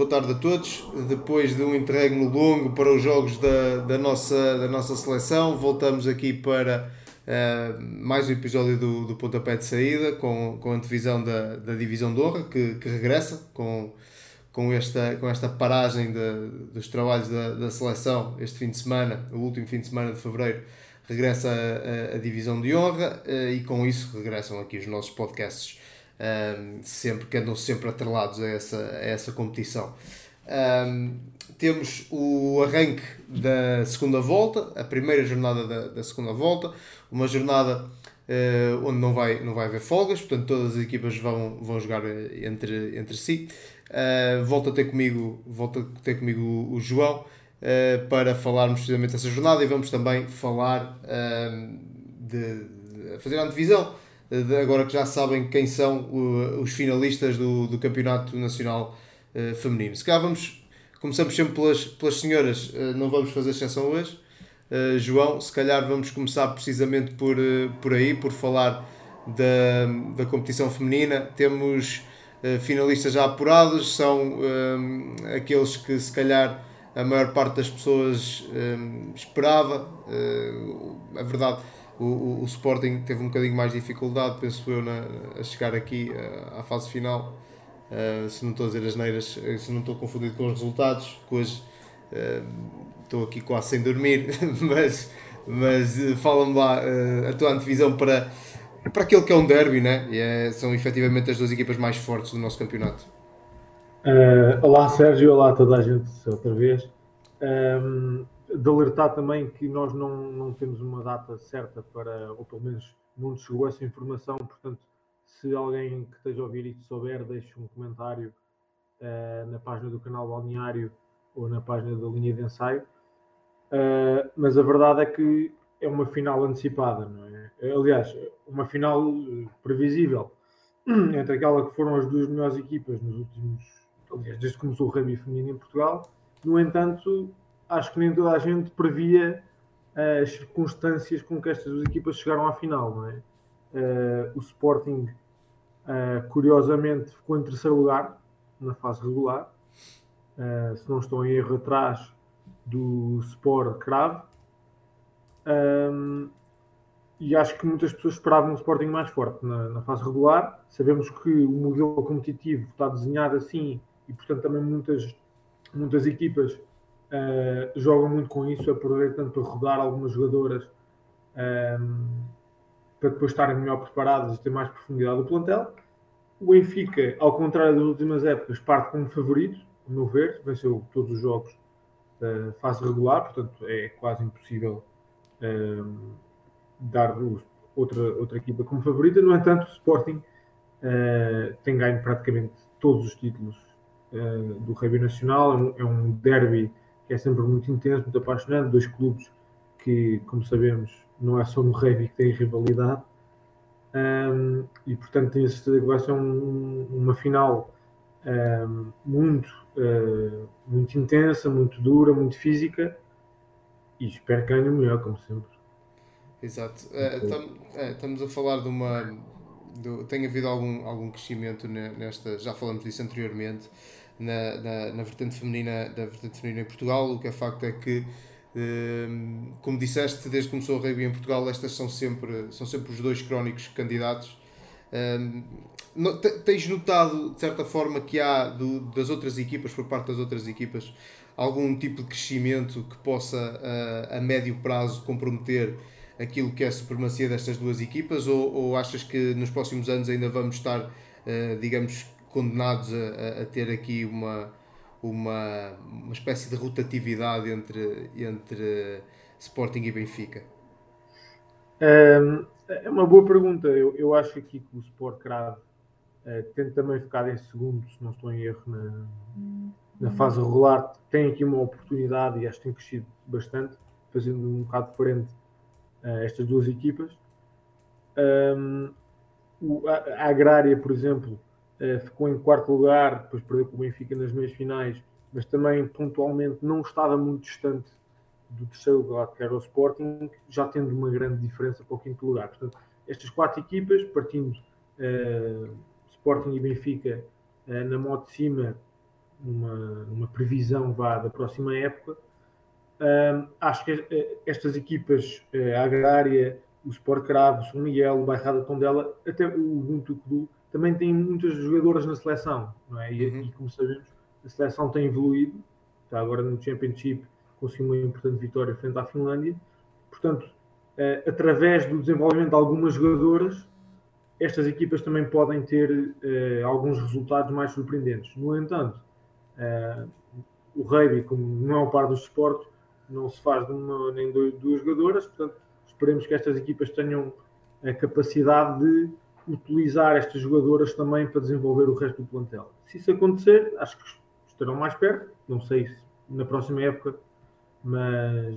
boa tarde a todos. Depois de um interregno longo para os jogos da, da, nossa, da nossa seleção, voltamos aqui para uh, mais um episódio do, do Pontapé de Saída com, com a divisão da, da Divisão de Honra, que, que regressa com, com, esta, com esta paragem de, dos trabalhos da, da seleção este fim de semana, o último fim de semana de fevereiro. Regressa a, a, a Divisão de Honra uh, e com isso regressam aqui os nossos podcasts um, sempre, que andam sempre atrelados a essa, a essa competição. Um, temos o arranque da segunda volta, a primeira jornada da, da segunda volta, uma jornada uh, onde não vai, não vai haver folgas, portanto todas as equipas vão, vão jogar entre, entre si. Uh, volta a ter comigo, volta a ter comigo o, o João uh, para falarmos precisamente dessa jornada e vamos também falar de, de fazer a antevisão agora que já sabem quem são os finalistas do, do Campeonato Nacional uh, Feminino. Se calhar vamos, começamos sempre pelas, pelas senhoras, uh, não vamos fazer exceção hoje. Uh, João, se calhar vamos começar precisamente por, por aí, por falar da, da competição feminina. Temos finalistas já apurados, são aqueles que se calhar a maior parte das pessoas esperava. a verdade o, o, o, Sporting teve um bocadinho mais dificuldade, penso eu, na, a chegar aqui uh, à fase final. Uh, se não estou a dizer as neiras, eh, se não estou confundido com os resultados, que hoje uh, estou aqui quase sem dormir, mas, mas fala-me lá a tua antevisão para, para aquele que é um derby, né? E é, são efetivamente as duas equipas mais fortes do nosso campeonato. olá Sérgio, olá a toda a gente outra vez. Um, de alertar também que nós não, não temos uma data certa para, ou pelo menos não nos chegou essa informação, portanto, se alguém que esteja a ouvir isto souber, deixe um comentário uh, na página do canal Balneário ou na página da linha de ensaio. Uh, mas a verdade é que é uma final antecipada, não é? Aliás, uma final previsível entre aquela que foram as duas melhores equipas nos últimos, aliás, desde que começou o rugby feminino em Portugal. No entanto, acho que nem toda a gente previa uh, as circunstâncias com que estas duas equipas chegaram à final, não é? Uh, o Sporting, uh, curiosamente, ficou em terceiro lugar na fase regular, se não estou em erro, atrás do Sport Crave. Um, e acho que muitas pessoas esperavam um Sporting mais forte na, na, fase regular. Sabemos que o modelo competitivo está desenhado assim e, portanto, também muitas, muitas equipas uh, jogam muito com isso, aproveitando para rodar algumas jogadoras um, ehm, para depois estarem melhor preparadas e ter mais profundidade do plantel. O Benfica, ao contrário das últimas épocas, parte como favorito, a meu ver, venceu todos os jogos da fase regular, portanto é quase impossível um, ehm, dar outra, outra equipa como favorita. No entanto, o Sporting uh, tem ganho praticamente todos os títulos uh, do Rugby Nacional, é um, é um derby é sempre muito intenso, muito apaixonante. Dois clubes que, como sabemos, não é só no rugby que têm rivalidade. Um, e portanto tenho a certeza que vai ser um, uma final um, muito, uh, muito intensa, muito dura, muito física e espero que ganhe o melhor, como sempre. Exato. Uh, tam, estamos a falar de uma. Do, tem havido algum, algum crescimento nesta. Já falamos disso anteriormente na, na, na, vertente feminina, da vertente feminina em Portugal. O que é facto é que, ehm, como disseste, desde que começou a rugby em Portugal, estas são sempre, são sempre os dois crónicos candidatos. Um, tens notado, de certa forma, que há do, das outras equipas, por parte das outras equipas, algum tipo de crescimento que possa, a, a médio prazo, comprometer aquilo que é a supremacia destas duas equipas? Ou, ou achas que nos próximos anos ainda vamos estar, uh, digamos, condenados a, a, ter aqui uma, uma, uma espécie de rotatividade entre, entre Sporting e Benfica? é uma boa pergunta. Eu, eu acho aqui que o Sport Crave uh, tem também ficado em segundo, se não estou em erro, na, na fase regular. Tem aqui uma oportunidade e acho que tem crescido bastante, fazendo um bocado diferente uh, estas duas equipas. Um, a, a Agrária, por exemplo, eh, ficou em quarto lugar, depois perdeu com o Benfica nas meias finais, mas também pontualmente não estava muito distante do terceiro lugar, que era o Sporting, já tendo uma grande diferença para o quinto lugar. Portanto, estas quatro equipas, partindo uh, Sporting e Benfica uh, na moto de cima, numa, numa previsão vá da próxima época, um, acho que eh, estas equipas, eh, a Agrária, o Sport Cravo, o São Miguel, o Bairrada Tondela, até o Ubuntu Clube, também têm muitas jogadoras na seleção, não é? E, uhum. e, como sabemos, a seleção tem evoluído, está agora no Championship, conseguiu uma importante vitória frente à Finlândia. Portanto, uh, através do desenvolvimento de algumas jogadoras, estas equipas também podem ter uh, alguns resultados mais surpreendentes. No entanto, uh, o rugby, como não é o par do desporto, não se faz de uma nem de duas jogadoras, portanto, esperemos que estas equipas tenham a capacidade de utilizar estas jogadoras também para desenvolver o resto do plantel. Se isso acontecer, acho que estarão mais perto, não sei se na próxima época, mas,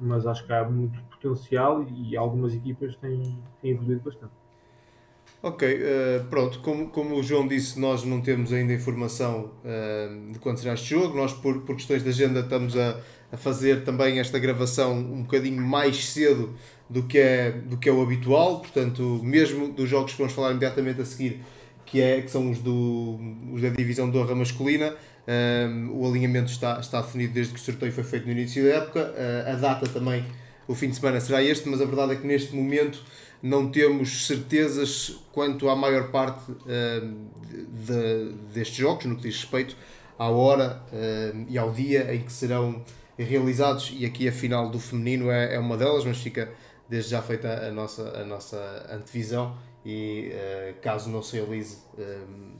mas acho que há muito potencial e algumas equipas têm, têm evoluído bastante. Ok, uh, pronto, como, como o João disse, nós não temos ainda informação uh, de quando será este jogo, nós por, por questões de agenda estamos a, a fazer também esta gravação um bocadinho mais cedo do que é, do que é o habitual, portanto, mesmo dos jogos que vamos falar imediatamente a seguir, que, é, que são os, do, os da divisão de honra masculina, um, o alinhamento está, está definido desde que o sorteio foi feito no início da época, uh, a data também, o fim de semana será este, mas a verdade é que neste momento não temos certezas quanto à maior parte uh, de, destes jogos, no que diz respeito à hora uh, e ao dia em que serão realizados, e aqui a final do feminino é, é uma delas, mas fica desde já feita a nossa, a nossa antevisão e uh, caso não se realize uh,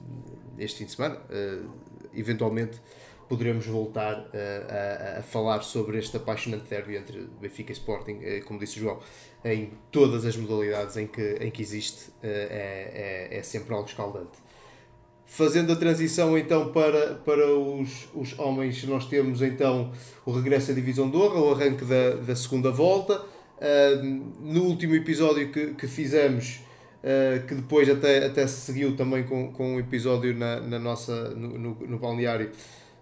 este fim de semana, uh, eventualmente poderemos voltar a, a, falar sobre este apaixonante derby entre Benfica e Sporting, como disse João, em todas as modalidades em que, em que existe, é, é, é sempre algo escaldante. Fazendo a transição então para, para os, os homens, nós temos então o regresso à Divisão de Honra, o arranque da, da segunda volta. No último episódio que, que fizemos, uh, que depois até, até se seguiu também com, com um episódio na, na nossa, no, no, no balneário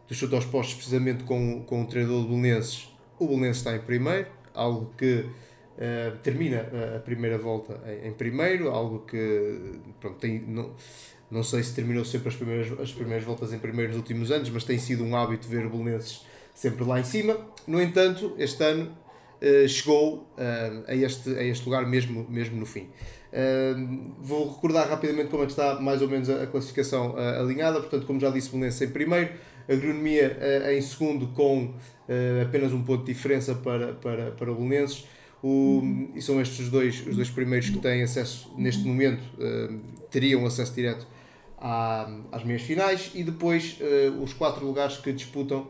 do chute aos postos, precisamente com, com o treinador do Belenenses, o Belenenses está em primeiro, algo que uh, termina a primeira volta em, em primeiro, algo que pronto, tem, não, não sei se terminou sempre as primeiras, as primeiras voltas em primeiro nos últimos anos, mas tem sido um hábito ver o Belenenses sempre lá em cima. No entanto, este ano chegou uh, a, este, a este lugar mesmo, mesmo no fim. Uh, vou recordar rapidamente como é que está mais ou menos a, classificação alinhada. Portanto, como já disse, o Belenenses em primeiro, Agronomia em segundo com apenas um ponto de diferença para, para, para Belenenses. O, e são estes os dois, os dois primeiros que têm acesso, neste momento, teriam acesso direto à, às meias finais e depois os quatro lugares que disputam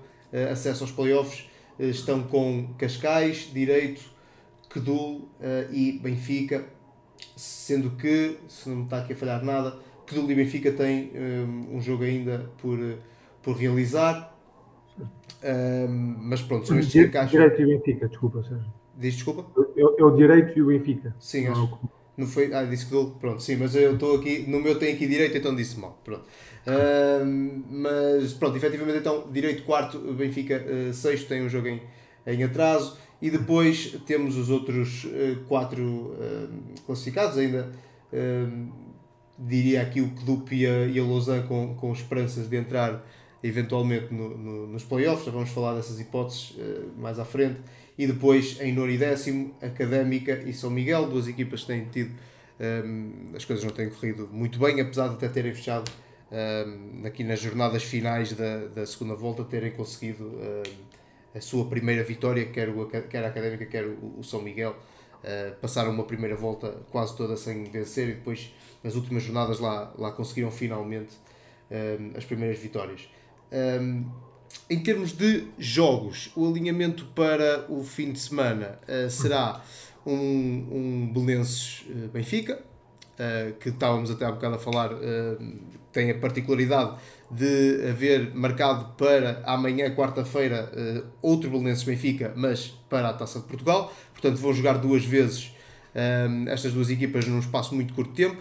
acesso aos playoffs estão com Cascais, Direito, Quedul e Benfica, sendo que, se não me está aqui a falhar nada, Quedul e Benfica têm um, um jogo ainda por, por realizar. Mas pronto, são estes que Direito e Benfica, desculpa, Sérgio. Diz desculpa? É, é o Direito e o Benfica. Sim, acho. Não foi, ah, disse que dou, pronto, sim, mas eu estou aqui, no meu tem aqui direito, então disse mal, pronto. Mas pronto, efetivamente então, direito quarto, Benfica uh, sexto, tem um jogo em, em atraso, e depois temos os outros uh, quatro uh, classificados ainda, diria aqui o Clube e a, a Lausanne com, com esperanças de entrar eventualmente no, no, nos playoffs, já vamos falar dessas hipóteses mais à frente, e depois em nono e décimo, Académica e São Miguel, duas equipas que têm tido, um, as coisas não têm corrido muito bem, apesar de até terem fechado um, aqui nas jornadas finais da, da segunda volta, terem conseguido um, a sua primeira vitória, quer, o, quer a Académica, quer o, o São Miguel. Uh, passaram uma primeira volta quase toda sem vencer e depois nas últimas jornadas lá, lá conseguiram finalmente as primeiras vitórias. Em termos de jogos, o alinhamento para o fim de semana uh, será um, um Belenenses uh, Benfica, uh, que estávamos até há bocado a falar, tem a particularidade de haver marcado para amanhã, quarta-feira, outro Belenenses Benfica, mas para a Taça de Portugal. Portanto, vão jogar duas vezes estas duas equipas num espaço muito curto de tempo.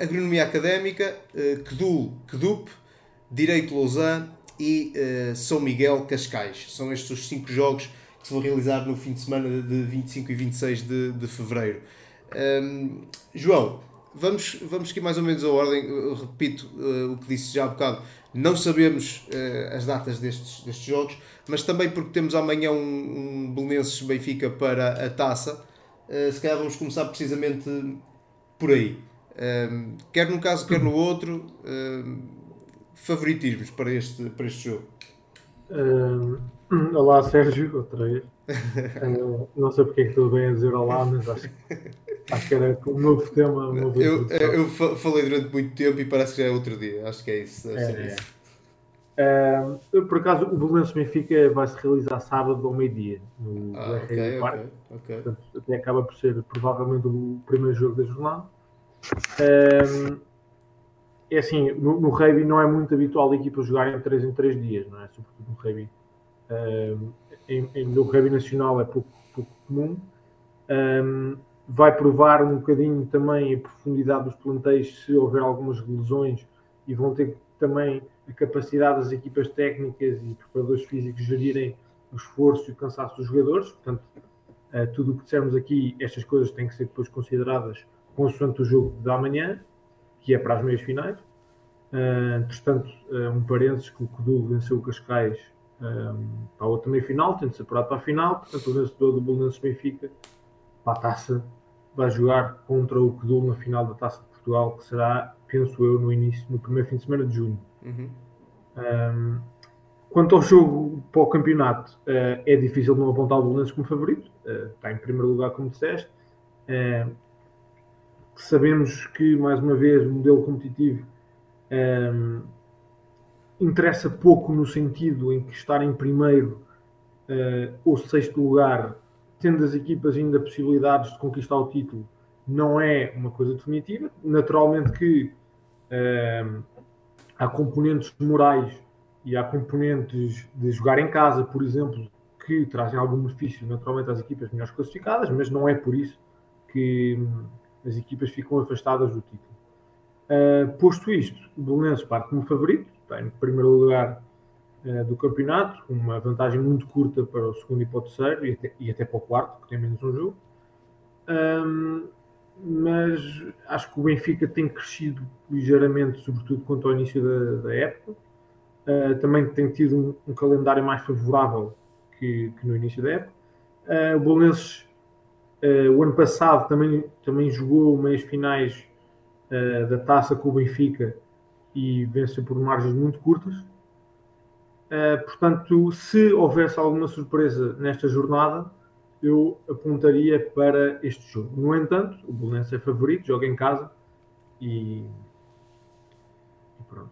agronomia Académica, Kedul, Kedup, Direito Lausanne e uh, São Miguel Cascais. São estes os cinco jogos que se vão realizar no fim de semana de 25 e 26 de, de fevereiro. Um, João, vamos, vamos aqui mais ou menos a ordem. Eu repito uh, o que disse já há bocado. Não sabemos uh, as datas destes, destes jogos, mas também porque temos amanhã um, um Belenenses Benfica para a taça. Uh, se calhar vamos começar precisamente por aí. Um, quer num caso, quer no outro. Um, favoritismos para este, para este jogo. Um, olá Sérgio, outra vez. Uh, não sei porque é que estou bem a dizer olá, mas acho, acho que era um novo tema. Um novo eu, eu falei durante muito tempo e parece que já é outro dia. Acho que é isso. É, é. isso. Uh, por acaso, o Belenenses Benfica vai se realizar sábado ao meio-dia no ah, okay, okay, okay. Portanto, até acaba por ser provavelmente o primeiro jogo da jornada. Um, é assim, no, rugby não é muito habitual a equipa jogarem 3 em 3 dias, não é? Sobretudo no rugby. Em, em, no rugby nacional é pouco, pouco comum. Um, vai provar um bocadinho também a profundidade dos plantéis se houver algumas lesões e vão ter também a capacidade das equipas técnicas e preparadores físicos gerirem o esforço e o cansaço dos jogadores. Portanto, uh, tudo o que dissermos aqui, estas coisas têm que ser depois consideradas consoante o jogo da manhã que é para as meias finais. Uh, entretanto, uh, um parênteses que o Codul venceu o Cascais um, para a outra meia final, tendo-se apurado para a final. Portanto, o vencedor do Bolonenses Benfica para a taça vai jogar contra o Codul na final da taça de Portugal, que será, penso eu, no início, no primeiro fim de semana de junho. Uhum. Um, quanto ao jogo para o campeonato, uh, é difícil não apontar o Bolonenses como favorito. está em primeiro lugar, como disseste sabemos que, mais uma vez, o modelo competitivo um, ehm, interessa pouco no sentido em que estar em primeiro uh, ou sexto lugar, tendo as equipas ainda possibilidades de conquistar o título, não é uma coisa definitiva. Naturalmente que ehm, há componentes morais e há componentes de jogar em casa, por exemplo, que trazem algum benefício naturalmente às equipas melhores classificadas, mas não é por isso que as equipas ficam afastadas do título. Uh, posto isto, o Belenenses parte como favorito, está em primeiro lugar uh, do campeonato, com uma vantagem muito curta para o segundo e para o terceiro, e até, e até para o quarto, que tem menos um jogo. Um, mas acho que o Benfica tem crescido ligeiramente, sobretudo quanto ao início da, da época. Uh, também tem tido um, um, calendário mais favorável que, que no início da época. Uh, o Belenenses Uh, o ano passado também, também jogou meias finais uh, da taça com o Benfica e venceu por margens muito curtas. Uh, portanto, se houvesse alguma surpresa nesta jornada, eu apontaria para este jogo. No entanto, o Bolonense é favorito, joga em casa e, e pronto.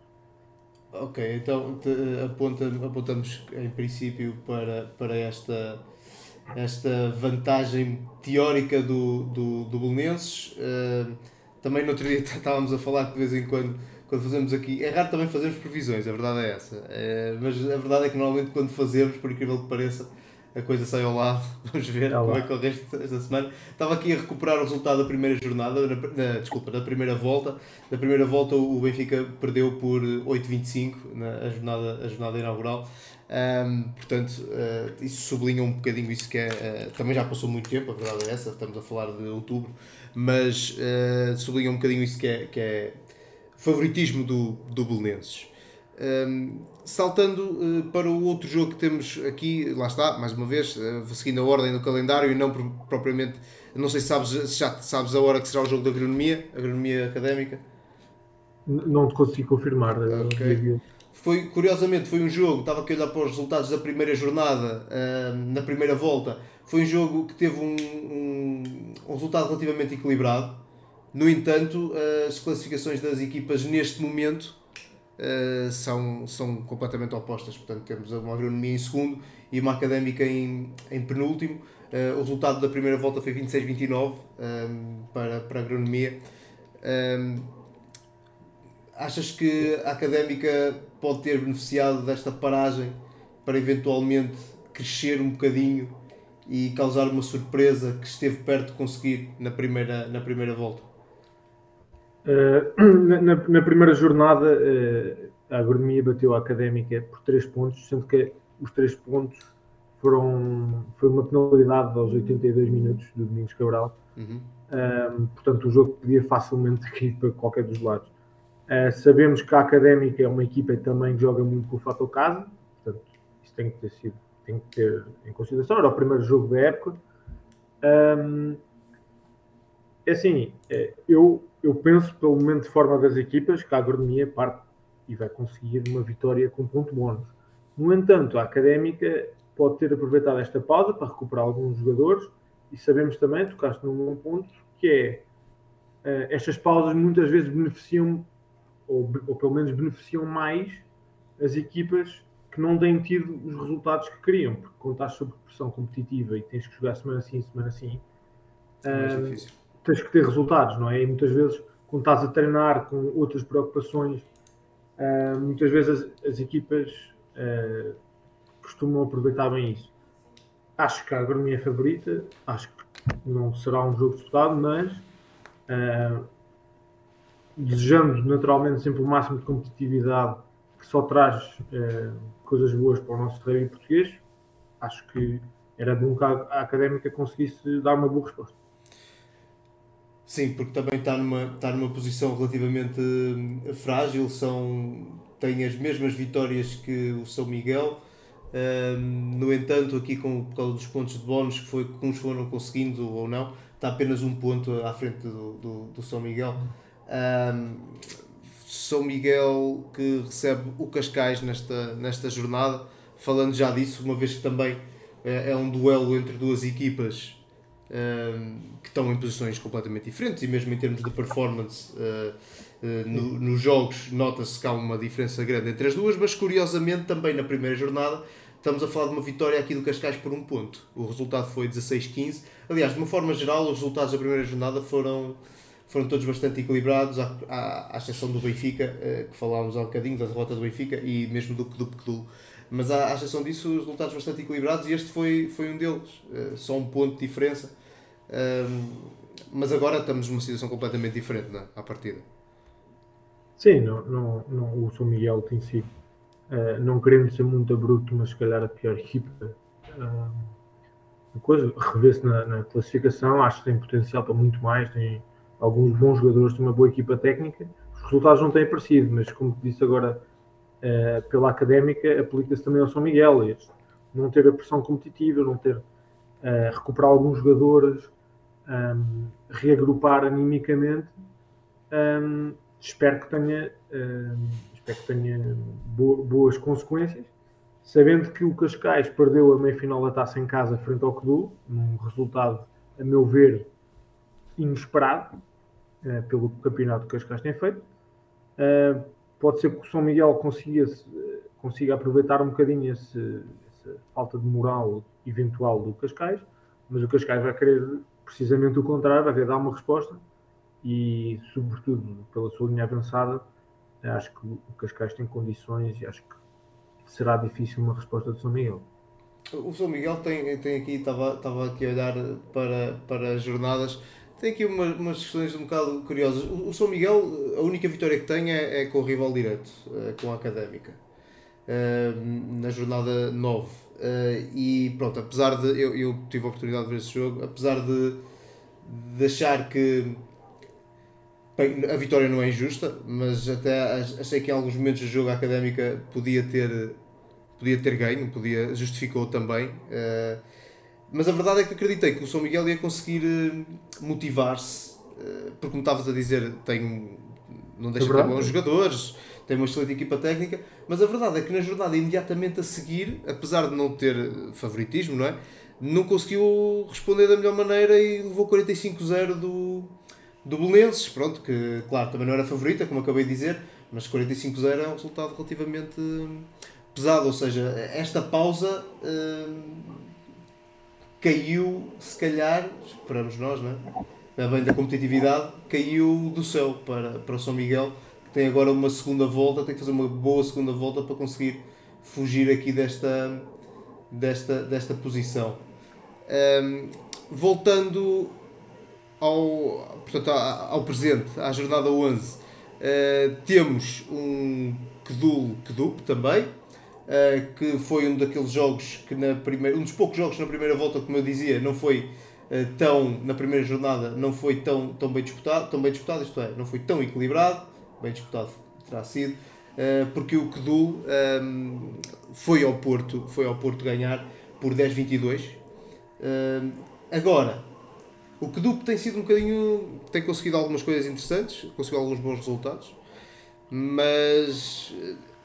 Ok, então aponta, apontamos em princípio para, para esta esta vantagem teórica do, do, do Belenenses. Uh, também no outro dia estávamos a falar que de vez em quando, quando fazemos aqui, é raro também fazermos previsões, a verdade é essa. Uh, mas a verdade é que normalmente quando fazemos, por incrível que pareça, a coisa sai ao lado. Vamos ver como é que o resto desta semana. Estava aqui a recuperar o resultado da primeira jornada, na, na, desculpa, da primeira volta. Da primeira volta o Benfica perdeu por 8-25 na a jornada, a jornada inaugural. Um, portanto, uh, isso sublinha um bocadinho isso que é. Uh, também já passou muito tempo, a verdade é essa, estamos a falar de outubro, mas uh, sublinha um bocadinho isso que é, que é favoritismo do, do Belenenses. Um, saltando para o outro jogo que temos aqui, lá está, mais uma vez, seguindo a ordem do calendário e não propriamente. Não sei se sabes, se já sabes a hora que será o jogo da agronomia, agronomia académica. Não te consigo confirmar. Okay foi, curiosamente, foi um jogo, estava aqui a olhar para os resultados da primeira jornada, uh, na primeira volta, foi um jogo que teve um, um, um resultado relativamente equilibrado. No entanto, as classificações das equipas neste momento uh, são, são completamente opostas. Portanto, temos uma agronomia em segundo e uma académica em, em penúltimo. Uh, o resultado da primeira volta foi 26-29 para, para a agronomia. achas que a académica pode ter beneficiado desta paragem para eventualmente crescer um bocadinho e causar uma surpresa que esteve perto de conseguir na primeira, na primeira volta? Uh, na, na, primeira jornada, uh, a agronomia bateu a académica por 3 pontos, sendo que os 3 pontos foram, foi uma penalidade aos 82 minutos do Domingos Cabral. Uhum. Um, portanto, o jogo podia facilmente ir para qualquer dos lados. Uh, sabemos que a Académica é uma equipa também que joga muito com o fator casa, portanto, isso tem que ter sido tem que ter em consideração. Era o primeiro jogo da época. Um, é assim, é, eu, eu penso, pelo momento de forma das equipas, que a agronomia parte e vai conseguir uma vitória com ponto bónus. No entanto, a Académica pode ter aproveitado esta pausa para recuperar alguns jogadores e sabemos também, tocaste num bom ponto, que é uh, estas pausas muitas vezes beneficiam, ou, ou pelo menos beneficiam mais as equipas que não têm tido os resultados que queriam, porque quando estás sob pressão competitiva e tens que jogar semana sim, semana sim, uh, tens que ter resultados, não é? E muitas vezes, quando estás a treinar com outras preocupações, uh, muitas vezes as, as equipas uh, costumam aproveitar bem isso. Acho que a agronomia é favorita, acho que não será um jogo disputado, mas desejando naturalmente sempre o máximo de competitividade que só traz coisas boas para o nosso rugby português, acho que era bom que a, académica conseguisse dar uma boa resposta. Sim, porque também está numa, está numa posição relativamente hum, frágil, são, tem as mesmas vitórias que o São Miguel. Um, no entanto, aqui com, por causa dos pontos de bónus que, foi, que uns foram conseguindo ou não, está apenas um ponto à frente do, do, do São Miguel. Um, são Miguel que recebe o Cascais nesta, nesta jornada. Falando já disso, uma vez que também é, é um duelo entre duas equipas um, que estão em posições completamente diferentes e mesmo em termos de performance uh, uh, no, nos jogos nota-se que há uma diferença grande entre as duas, mas curiosamente também na primeira jornada estamos a falar de uma vitória aqui do Cascais por um ponto. O resultado foi 16-15. Aliás, de uma forma geral, os resultados da primeira jornada foram foram todos bastante equilibrados, à, à, à exceção do Benfica, uh, que falámos há um bocadinho, da derrota do Benfica, e mesmo do Pecdu Mas à, à exceção disso, os resultados bastante equilibrados, e este foi, foi um deles, uh, só um ponto de diferença. mas agora estamos numa situação completamente diferente né, à partida. Sim, não, não, não, o São Miguel tem sido, uh, não querendo ser muito bruto, mas se calhar a pior equipa. Uh, coisa, revê-se na, na, classificação, acho que tem potencial para muito mais, tem alguns bons jogadores de uma boa equipa técnica. Os resultados não têm aparecido, mas como disse agora uh, pela académica, aplica-se também ao São Miguel. Este, não ter a pressão competitiva, não ter uh, recuperar alguns jogadores, um, reagrupar animicamente. Um, espero que tenha, um, espero que tenha boas consequências, sabendo que o Cascais perdeu a meia-final da taça em casa frente ao Cadu, num resultado, a meu ver, inesperado, uh, pelo campeonato que as Cascais têm feito. Uh, pode ser que o São Miguel consiga, consiga aproveitar um bocadinho esse, essa falta de moral eventual do Cascais, mas o Cascais vai querer precisamente o contrário, vai querer dar uma resposta e, sobretudo, pela sua linha avançada, acho que o Cascais tem condições e acho que será difícil uma resposta do São Miguel. O São Miguel tem, tem aqui, estava, estava aqui a olhar para, para as jornadas, tem aqui uma, umas questões um bocado curiosas. O, o São Miguel, a única vitória que tem é, é com o rival direto, é, com a Académica, é, na jornada 9. Eh, e pronto, apesar de. Eu, eu tive a oportunidade de ver esse jogo, apesar de, de achar que. A vitória não é injusta, mas até achei que em alguns momentos do jogo a Académica podia ter, podia ter ganho, podia, justificou também. Mas a verdade é que acreditei que o São Miguel ia conseguir eh, motivar-se, eh, porque como estavas a dizer, tem, não deixa é de ter bons jogadores, tem uma excelente equipa técnica, mas a verdade é que na jornada imediatamente a seguir, apesar de não ter favoritismo, não é? Não conseguiu responder da melhor maneira e levou 45-0 do, do Belenenses, pronto, que claro, também não era favorita, como acabei de dizer, mas 45-0 é um resultado relativamente pesado, ou seja, esta pausa caiu, se calhar, esperamos nós, né? bem da competitividade, caiu do céu para, para o São Miguel, que tem agora uma segunda volta, tem que fazer uma boa segunda volta para conseguir fugir aqui desta, desta, desta posição. Um, voltando ao, portanto, ao presente, à jornada 11, uh, temos um Kedul Kedup também, uh, que foi um daqueles jogos que na primeira, um dos poucos jogos na primeira volta, como eu dizia, não foi uh, tão, na primeira jornada, não foi tão, tão bem disputado, tão bem disputado, isto é, não foi tão equilibrado, bem disputado terá sido, uh, porque o Kedu um, foi ao Porto, foi ao Porto ganhar por 10-22. agora, o Kedu tem sido um bocadinho, tem conseguido algumas coisas interessantes, conseguiu alguns bons resultados, mas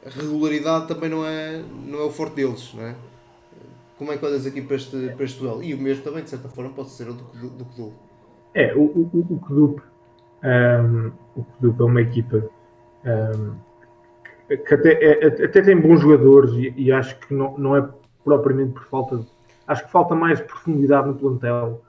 regularidade também não é, não é o forte deles, não é? Como é que olhas aqui para este, para este duelo? E o mesmo também, de certa forma, pode ser o do, do. É, o, o, o Kedup, um, o Kedup é uma equipa um, que até, é, até tem bons jogadores e, e, acho que não, não é propriamente por falta de, acho que falta mais profundidade no plantel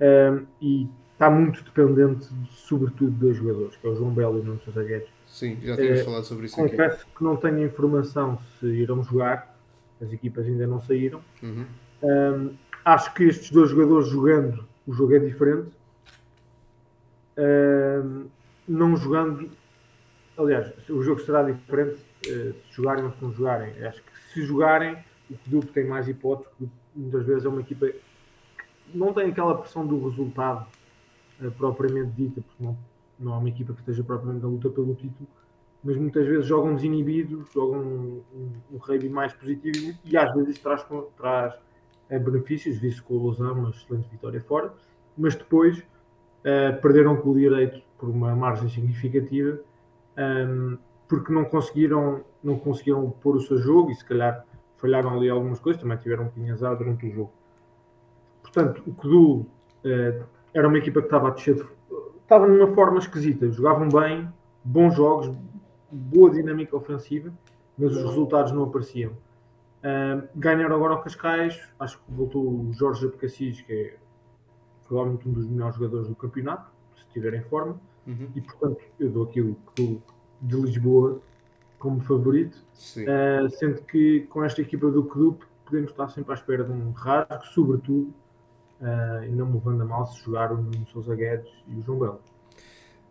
um, e está muito dependente, sobretudo, de dois jogadores, que é o João Belo e o Nuno Sousa Guedes Sim, já tínhamos é, falado sobre isso confesso aqui. que não tenho informação se irão jogar, as equipas ainda não saíram. Uhum. Um, acho que estes dois jogadores jogando, o jogo é diferente. Um, não jogando, aliás, o jogo será diferente uh, se jogarem ou se não jogarem. Acho que se jogarem, o Clube tem mais hipóteses, muitas vezes é uma equipa que não tem aquela pressão do resultado uh, propriamente dita, porque não não é uma equipa que esteja propriamente na luta pelo título, mas muitas vezes jogam desinibidos, jogam um, um, um mais positivo e às vezes traz, traz é, benefícios, visto com o Lausanne uma excelente vitória fora, mas depois é, perderam com o direito por uma margem significativa, um, porque não conseguiram, não conseguiram pôr o seu jogo e se calhar falharam ali algumas coisas, também tiveram um bocadinho azar durante o jogo. Portanto, o Kudu é, era uma equipa que estava a descer de estava numa forma esquisita. Jogavam bem, bons jogos, boa dinâmica ofensiva, mas os resultados não apareciam. Uh, ganharam agora o Cascais, acho que voltou o Jorge Abcacis, que é provavelmente um dos melhores jogadores do campeonato, se estiver em forma, uhum. e portanto eu dou aquilo que dou de Lisboa como favorito, uh, sendo que com esta equipa do Clube podemos estar sempre à espera de um rasgo, sobretudo uh, e não me levando a mal se jogar o Nuno Sousa Guedes e o João Belo.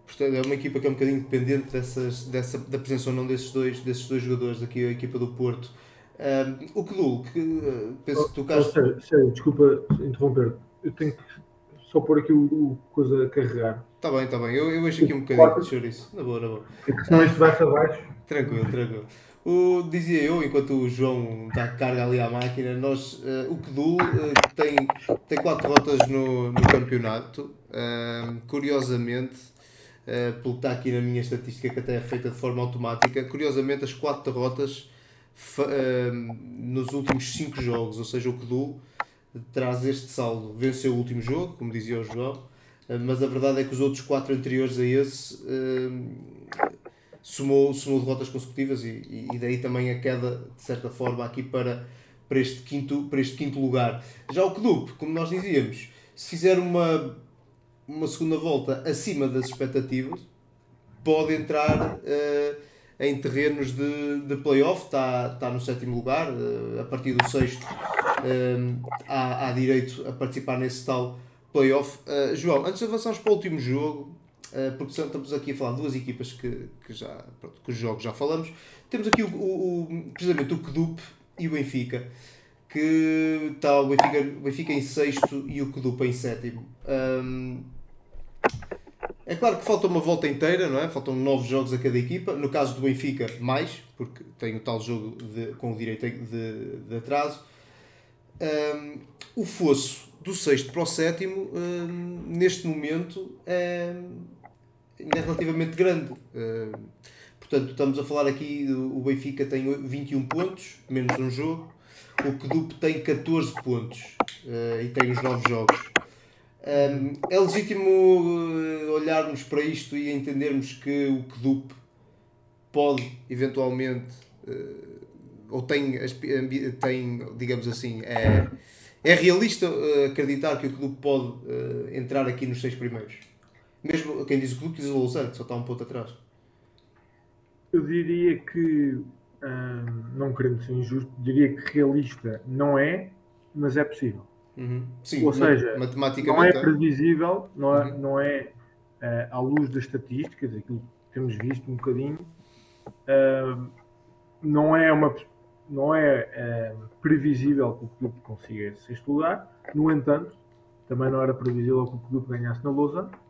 Portanto, é uma equipa que é um bocadinho dependente dessas, dessa, da presença ou não desses dois, desses dois jogadores aqui, a equipa do Porto. Um, o Kedul, que uh, penso que tu oh, sério, sério, desculpa interromper, eu tenho que só pôr aqui o, o coisa a carregar. Está bem, está bem, eu, eu aqui um bocadinho de chouriço, na boa, na boa. Porque senão isto vai-se abaixo. Tranquilo, tranquilo. O, dizia eu, enquanto o João dá carga ali à máquina, nós, uh, o Kedu uh, tem, tem quatro rotas no, no campeonato. Uh, curiosamente, uh, pelo que está aqui na minha estatística, que até é feita de forma automática, curiosamente as quatro derrotas nos últimos cinco jogos, ou seja, o Kedu traz este saldo. Venceu o último jogo, como dizia o João, mas a verdade é que os outros quatro anteriores a esse somou, somou derrotas consecutivas e, e daí também a queda, de certa forma, aqui para, para, este, quinto, para este quinto lugar. Já o Kedup, como nós dizíamos, se fizer uma, uma segunda volta acima das expectativas, pode entrar uh, em terrenos de, de playoff, está, está no sétimo lugar, uh, a partir do sexto uh, há, há direito a participar nesse tal playoff. João, antes de avançarmos para o último jogo, porque estamos aqui a falar de duas equipas que, que já, pronto, os jogos já falamos. Temos aqui o, o, o, precisamente o Kedup e o Benfica, que está o Benfica, o Benfica em sexto e o Kedup em sétimo. Um, é claro que falta uma volta inteira, não é? Faltam nove jogos a cada equipa. No caso do Benfica, mais, porque tem o tal jogo de, com o direito de, de atraso. Um, o fosso do sexto para o sétimo, um, neste momento, é, ainda é relativamente grande. Uh, portanto, estamos a falar aqui, o Benfica tem 21 pontos, menos um jogo. O Kedup tem 14 pontos uh, e tem os 9 jogos. Um, é legítimo eh, olharmos para isto e entendermos que o Kedup pode eventualmente uh, ou tem, tem, digamos assim, é, é realista acreditar que o clube pode uh, entrar aqui nos seis primeiros? Mesmo quem diz o clube diz o Lausanne, que só está um ponto atrás. Eu diria que, hum, não querendo ser injusto, diria que realista não é, mas é possível. Uhum. Sim, Ou seja, não é, é previsível, não é, uhum. não é uh, à luz das estatísticas, aquilo que temos visto um bocadinho, uh, não é uma não é, é previsível que o clube consiga esse sexto lugar. No entanto, também não era previsível que o clube ganhasse na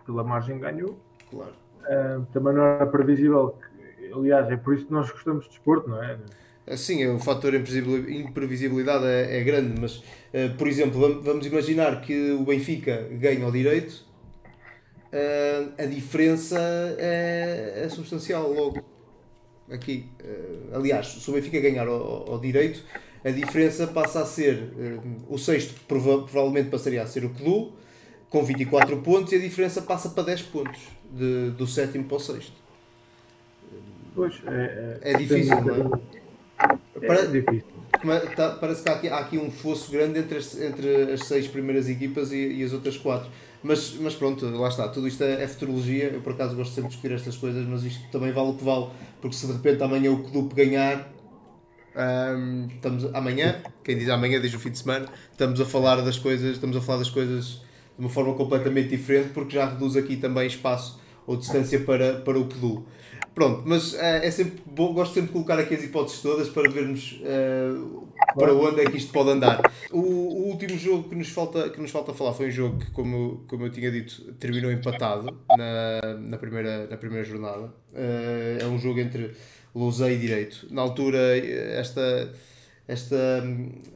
Pela margem ganhou. Claro. Uh, também não era previsível que, aliás, é por isso que nós gostamos de desporto, não é? Sim, o fator imprevisibilidade é, é grande, mas, uh, por exemplo, vamos imaginar que o Benfica ganha ao direito, uh, a diferença é, é, substancial logo. Aqui, uh, aliás, se o Benfica ganhar ao, ao, direito, a diferença passa a ser o sexto, prova provavelmente passaria a ser o Clu, com 24 pontos, e a diferença passa para 10 pontos, de, do sétimo para o sexto. Pois, é, é, é difícil, não é? É difícil. Tá, parece que há aqui, há aqui, um fosso grande entre as, entre as seis primeiras equipas e, e, as outras quatro. Mas, mas pronto, lá está. Tudo isto é, é futurologia. Eu por acaso gosto sempre de discutir estas coisas, mas isto também vale o que vale. Porque se de repente amanhã o clube ganhar, estamos amanhã, quem diz amanhã diz o fim de semana, estamos a falar das coisas, estamos a falar das coisas de uma forma completamente diferente, porque já reduz aqui também espaço ou distância para, para o PDU. Pronto, mas uh, é sempre bom, gosto sempre de colocar aqui as hipóteses todas para vermos uh, para onde é que isto pode andar. O, o, último jogo que nos, falta, que nos falta falar foi um jogo que, como, como eu tinha dito, terminou empatado na, na, primeira, na primeira jornada. Uh, é um jogo entre Lousei e Direito. Na altura, esta esta,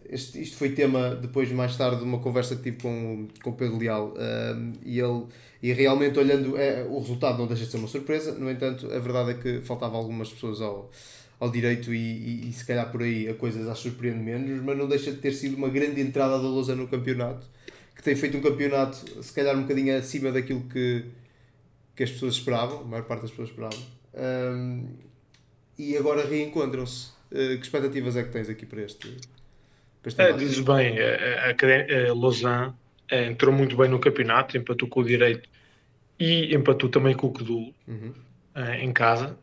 este, isto foi tema depois, mais tarde, de uma conversa que tive com, com o Pedro Leal um, e ele e realmente olhando é, o resultado não deixa de ser uma surpresa, no entanto a verdade é que faltava algumas pessoas ao, ao direito e, e, e se calhar por aí a coisa já surpreende menos, mas não deixa de ter sido uma grande entrada da Lousa no campeonato, que tem feito um campeonato se calhar um bocadinho acima daquilo que, que as pessoas esperavam, a maior parte das pessoas esperavam, um, e agora reencontram-se que expectativas é que tens aqui para este? Para este é, dizes bem, a, a, a Lausanne eh, entrou muito bem no campeonato, empatou com o Direito e empatou também com o Codul uhum. uh, em casa.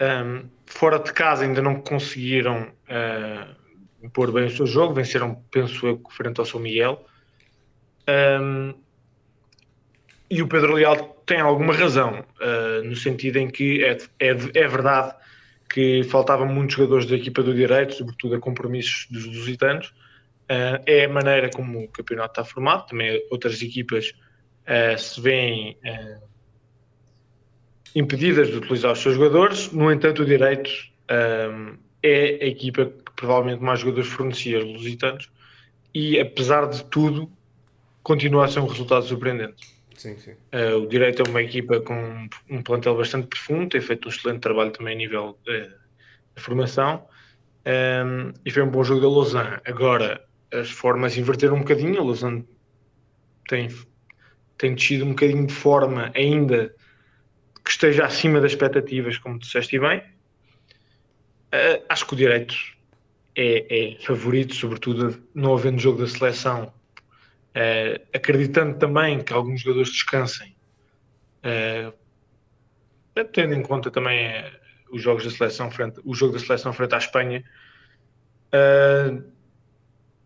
Um, fora de casa ainda não conseguiram uh, impor bem o seu jogo, venceram, penso eu, frente ao São Miguel. Um, e o Pedro Leal tem alguma razão, uh, no sentido em que é, é, é verdade que faltavam muitos jogadores da equipa do direito, sobretudo a compromissos dos lusitanos. Uh, é a maneira como o campeonato está formado, também outras equipas uh, se veem uh, impedidas de utilizar os seus jogadores, no entanto o direito é a equipa que provavelmente mais jogadores fornecia aos lusitanos e apesar de tudo continua a ser um resultado surpreendente. Sim, sim. Uh, o Direito é uma equipa com um plantel bastante profundo, tem feito um excelente trabalho também a nível de, de formação um, ehm, e foi um bom jogo da Lausanne. Agora, as formas inverteram um bocadinho, a Lausanne tem, tem descido um bocadinho de forma ainda que esteja acima das expectativas, como disseste bem. Uh, acho que o Direito é, é favorito, sobretudo não havendo jogo da seleção Uh, acreditando também que alguns jogadores descansem, uh, tendo em conta também uh, os jogos da seleção frente, o jogo da seleção frente à Espanha.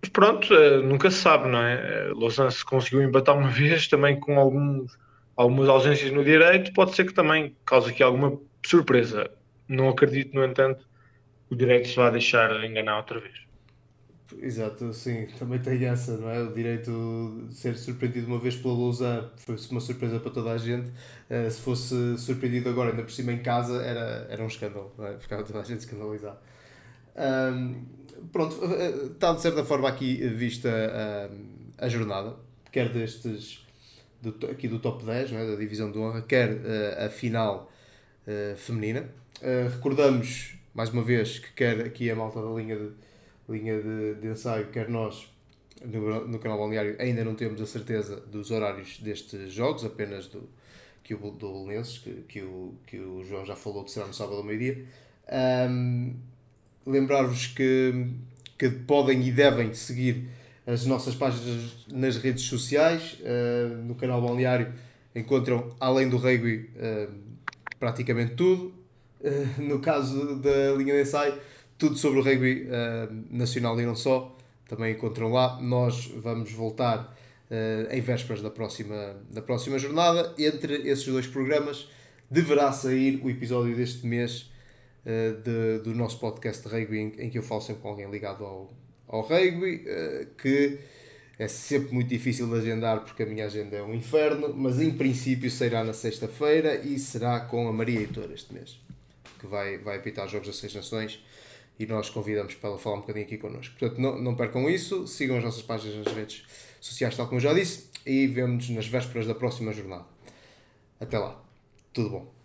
mas pronto, nunca se sabe, não é? Lausanne se conseguiu empatar uma vez também com alguns, algumas ausências no direito, pode ser que também cause aqui alguma surpresa. Não acredito, no entanto, que o direito se vá deixar enganar outra vez. Exato, sim, também tem essa, não é? O direito de ser surpreendido uma vez pela Lausanne foi uma surpresa para toda a gente. Uh, se fosse surpreendido agora, ainda por cima em casa, era, era um escândalo, não é? Ficava toda a gente escandalizada. Um, pronto, está de certa forma aqui vista a jornada, quer destes, do, aqui do top 10, não é? da divisão de honra, quer uh, a final uh, feminina. recordamos, mais uma vez, que quer aqui a malta da linha de linha de, de ensaio, quer nós no, no canal balneário ainda não temos a certeza dos horários destes jogos, apenas do, que o, do Belenenses, que, que, o, que o João já falou que será no sábado ao meio-dia. Um, Lembrar-vos que, que podem e devem seguir as nossas páginas nas redes sociais. Uh, no canal balneário encontram, além do rugby, uh, praticamente tudo. Uh, no caso da linha de ensaio, tudo sobre o rugby uh, nacional e não só, também encontram lá. Nós vamos voltar uh, em vésperas da próxima, da próxima jornada. Entre esses dois programas deverá sair o episódio deste mês uh, de, do nosso podcast de rugby, em, em, que eu falo sempre com alguém ligado ao, ao rugby, que é sempre muito difícil de agendar porque a minha agenda é um inferno, mas em princípio será na sexta-feira e será com a Maria Heitor este mês, que vai, vai apitar os Jogos das Seis Nações e nós convidamos para ela falar um bocadinho aqui connosco. Portanto, não, não percam isso, sigam as nossas páginas nas redes sociais, tal como eu já disse, e vemos-nos nas vésperas da próxima jornada. Até lá, tudo bom.